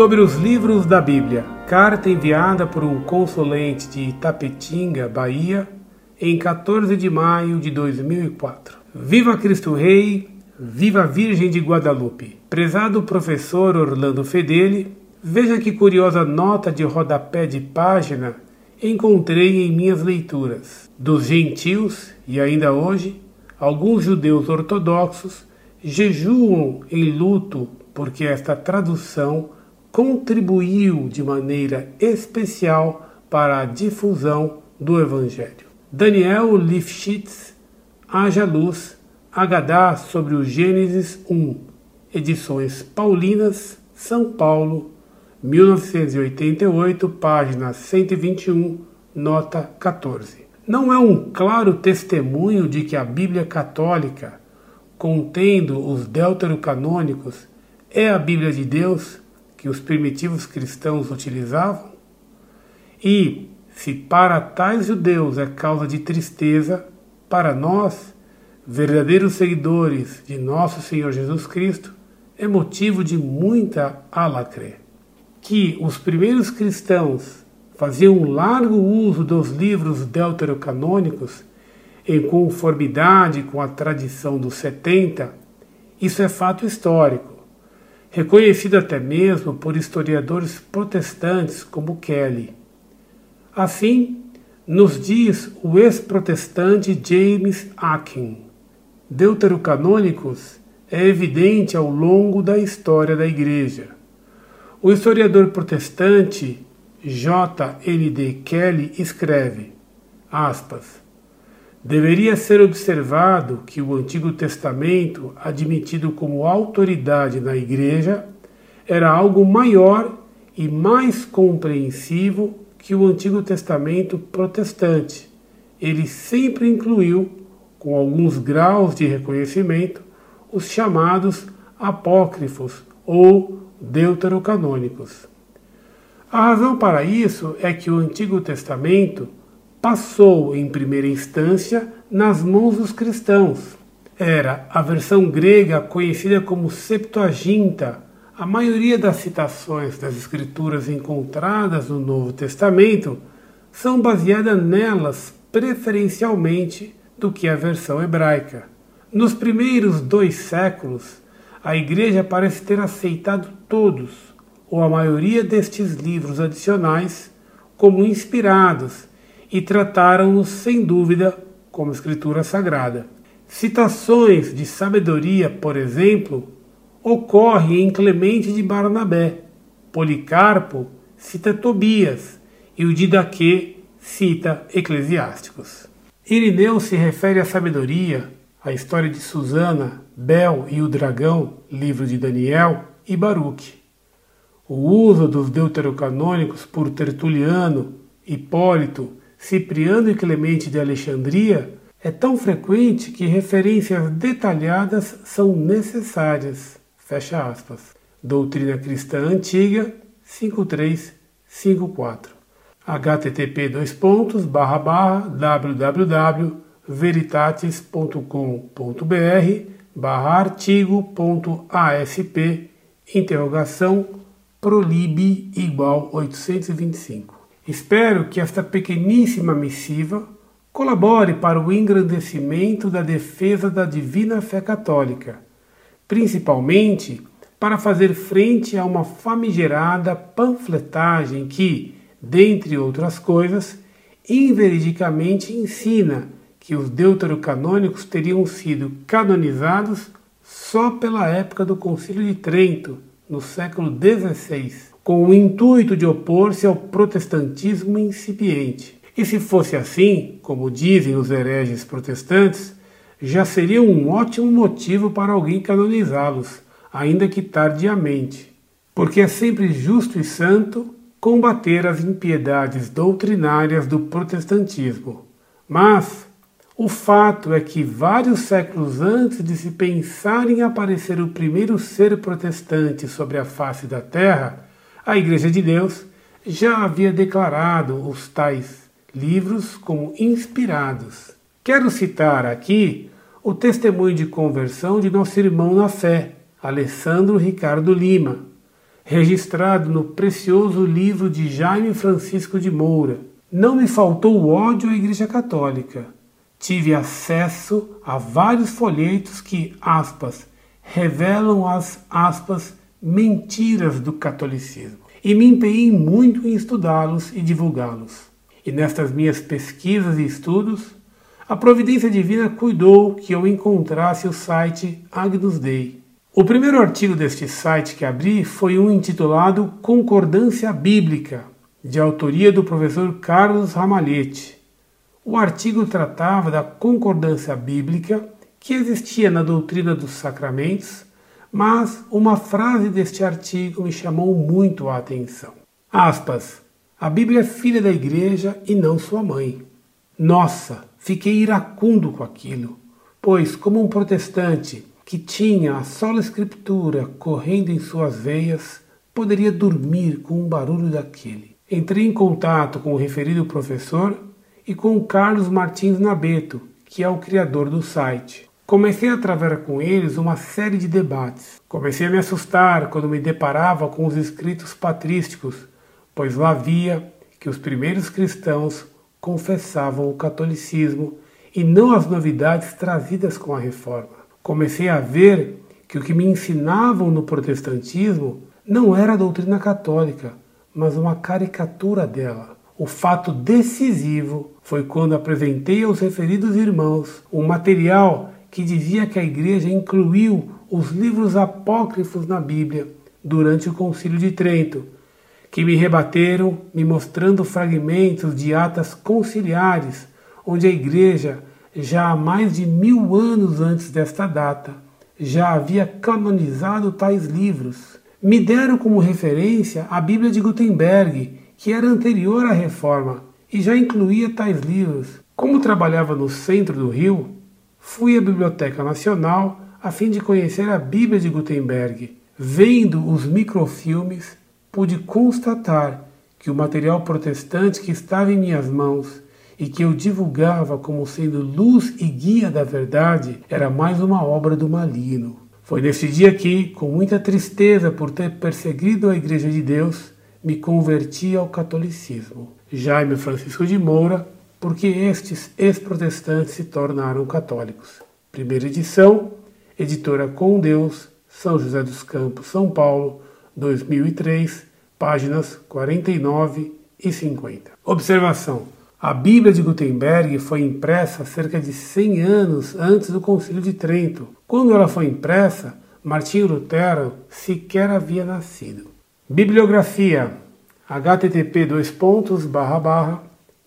Sobre os livros da Bíblia, carta enviada por um consulente de Itapetinga, Bahia, em 14 de maio de 2004. Viva Cristo Rei, viva Virgem de Guadalupe. Prezado professor Orlando Fedeli, veja que curiosa nota de rodapé de página encontrei em minhas leituras. Dos gentios, e ainda hoje, alguns judeus ortodoxos jejuam em luto porque esta tradução contribuiu de maneira especial para a difusão do Evangelho. Daniel Lifshitz, Haja Luz, Agadá sobre o Gênesis 1, Edições Paulinas, São Paulo, 1988, página 121, nota 14. Não é um claro testemunho de que a Bíblia Católica, contendo os deuterocanônicos, é a Bíblia de Deus que os primitivos cristãos utilizavam? E, se para tais judeus é causa de tristeza, para nós, verdadeiros seguidores de nosso Senhor Jesus Cristo, é motivo de muita alacre. Que os primeiros cristãos faziam um largo uso dos livros deuterocanônicos em conformidade com a tradição dos 70, isso é fato histórico reconhecido até mesmo por historiadores protestantes como Kelly. Assim, nos diz o ex-protestante James Akin. Deuterocanônicos é evidente ao longo da história da Igreja. O historiador protestante J. N. D. Kelly escreve, aspas, Deveria ser observado que o Antigo Testamento, admitido como autoridade na Igreja, era algo maior e mais compreensivo que o Antigo Testamento protestante. Ele sempre incluiu, com alguns graus de reconhecimento, os chamados apócrifos ou deuterocanônicos. A razão para isso é que o Antigo Testamento passou, em primeira instância, nas mãos dos cristãos. Era a versão grega conhecida como Septuaginta. A maioria das citações das Escrituras encontradas no Novo Testamento são baseadas nelas preferencialmente do que a versão hebraica. Nos primeiros dois séculos, a Igreja parece ter aceitado todos, ou a maioria destes livros adicionais, como inspirados e trataram-nos sem dúvida como escritura sagrada. Citações de sabedoria, por exemplo, ocorrem em Clemente de Barnabé. Policarpo cita Tobias e o Didaquê cita Eclesiásticos. Irineu se refere à sabedoria, à história de Susana, Bel e o dragão, livro de Daniel e Baruque. O uso dos deuterocanônicos por Tertuliano, Hipólito Cipriano e Clemente de Alexandria é tão frequente que referências detalhadas são necessárias. Fecha aspas. Doutrina Cristã Antiga 5354 http dois pontos barra barra www.veritatis.com.br barra artigo.asp interrogação prolib igual 825 Espero que esta pequeníssima missiva colabore para o engrandecimento da defesa da divina fé católica, principalmente para fazer frente a uma famigerada panfletagem que, dentre outras coisas, inveridicamente ensina que os deuterocanônicos teriam sido canonizados só pela época do Concílio de Trento, no século XVI com o intuito de opor-se ao protestantismo incipiente. E se fosse assim, como dizem os hereges protestantes, já seria um ótimo motivo para alguém canonizá-los, ainda que tardiamente. Porque é sempre justo e santo combater as impiedades doutrinárias do protestantismo. Mas o fato é que vários séculos antes de se pensar em aparecer o primeiro ser protestante sobre a face da terra, a Igreja de Deus já havia declarado os tais livros como inspirados. Quero citar aqui o testemunho de conversão de nosso irmão na fé, Alessandro Ricardo Lima, registrado no precioso livro de Jaime Francisco de Moura. Não me faltou ódio à Igreja Católica. Tive acesso a vários folhetos que, aspas, revelam as, aspas, mentiras do catolicismo. E me empenhei muito em estudá-los e divulgá-los. E nestas minhas pesquisas e estudos, a providência divina cuidou que eu encontrasse o site Agnus Dei, o primeiro artigo deste site que abri foi um intitulado Concordância Bíblica, de autoria do professor Carlos Ramalhete. O artigo tratava da concordância bíblica que existia na doutrina dos sacramentos, mas uma frase deste artigo me chamou muito a atenção. Aspas. A Bíblia é filha da igreja e não sua mãe. Nossa, fiquei iracundo com aquilo, pois, como um protestante, que tinha a sola escritura correndo em suas veias, poderia dormir com um barulho daquele. Entrei em contato com o referido professor e com Carlos Martins Nabeto, que é o criador do site. Comecei a travar com eles uma série de debates. Comecei a me assustar quando me deparava com os escritos patrísticos, pois lá via que os primeiros cristãos confessavam o catolicismo e não as novidades trazidas com a reforma comecei a ver que o que me ensinavam no protestantismo não era a doutrina católica, mas uma caricatura dela. O fato decisivo foi quando apresentei aos referidos irmãos um material que dizia que a igreja incluiu os livros apócrifos na Bíblia durante o Concílio de Trento, que me rebateram, me mostrando fragmentos de atas conciliares, onde a igreja já há mais de mil anos antes desta data, já havia canonizado tais livros. Me deram como referência a Bíblia de Gutenberg, que era anterior à Reforma e já incluía tais livros. Como trabalhava no centro do Rio, fui à Biblioteca Nacional a fim de conhecer a Bíblia de Gutenberg. Vendo os microfilmes, pude constatar que o material protestante que estava em minhas mãos e que eu divulgava como sendo luz e guia da verdade era mais uma obra do maligno. Foi nesse dia que, com muita tristeza por ter perseguido a Igreja de Deus, me converti ao catolicismo. Jaime Francisco de Moura, porque estes ex-protestantes se tornaram católicos. Primeira edição, editora Com Deus, São José dos Campos, São Paulo, 2003, páginas 49 e 50. Observação: a Bíblia de Gutenberg foi impressa cerca de 100 anos antes do Concílio de Trento. Quando ela foi impressa, Martinho Lutero sequer havia nascido. Bibliografia http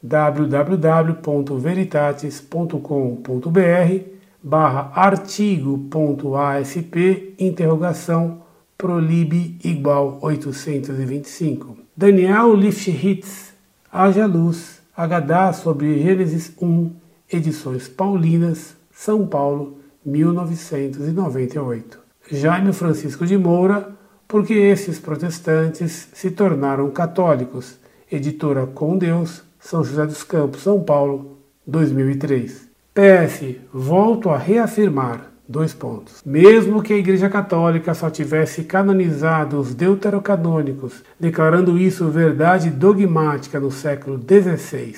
www.veritatis.com.br barra artigo.asp interrogação prolib igual 825 Daniel Lifshitz Haja Luz Hadá sobre Gênesis 1, edições Paulinas, São Paulo, 1998. Jaime Francisco de Moura, porque esses protestantes se tornaram católicos. Editora Com Deus, São José dos Campos, São Paulo, 2003. PS, volto a reafirmar Dois pontos. Mesmo que a Igreja Católica só tivesse canonizado os deuterocanônicos, declarando isso verdade dogmática no século XVI,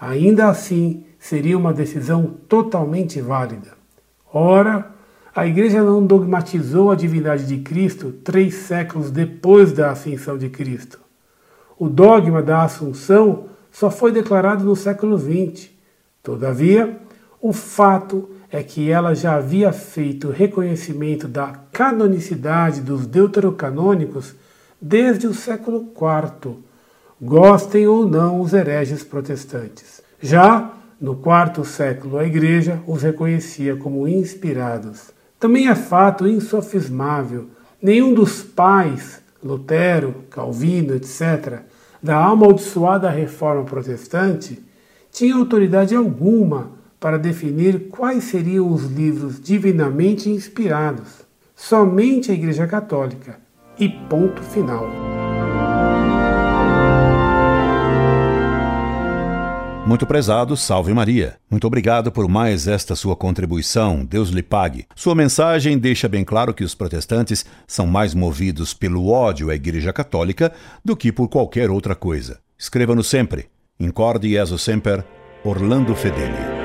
ainda assim seria uma decisão totalmente válida. Ora, a Igreja não dogmatizou a divindade de Cristo três séculos depois da ascensão de Cristo. O dogma da Assunção só foi declarado no século XX. Todavia, o fato é que ela já havia feito reconhecimento da canonicidade dos deuterocanônicos desde o século IV, gostem ou não os hereges protestantes. Já no quarto século, a Igreja os reconhecia como inspirados. Também é fato insofismável: nenhum dos pais, Lutero, Calvino, etc., da amaldiçoada reforma protestante, tinha autoridade alguma para definir quais seriam os livros divinamente inspirados. Somente a Igreja Católica. E ponto final. Muito prezado, salve Maria. Muito obrigado por mais esta sua contribuição. Deus lhe pague. Sua mensagem deixa bem claro que os protestantes são mais movidos pelo ódio à Igreja Católica do que por qualquer outra coisa. Escreva-nos sempre. Incorde Jesus Semper, Orlando Fedeli.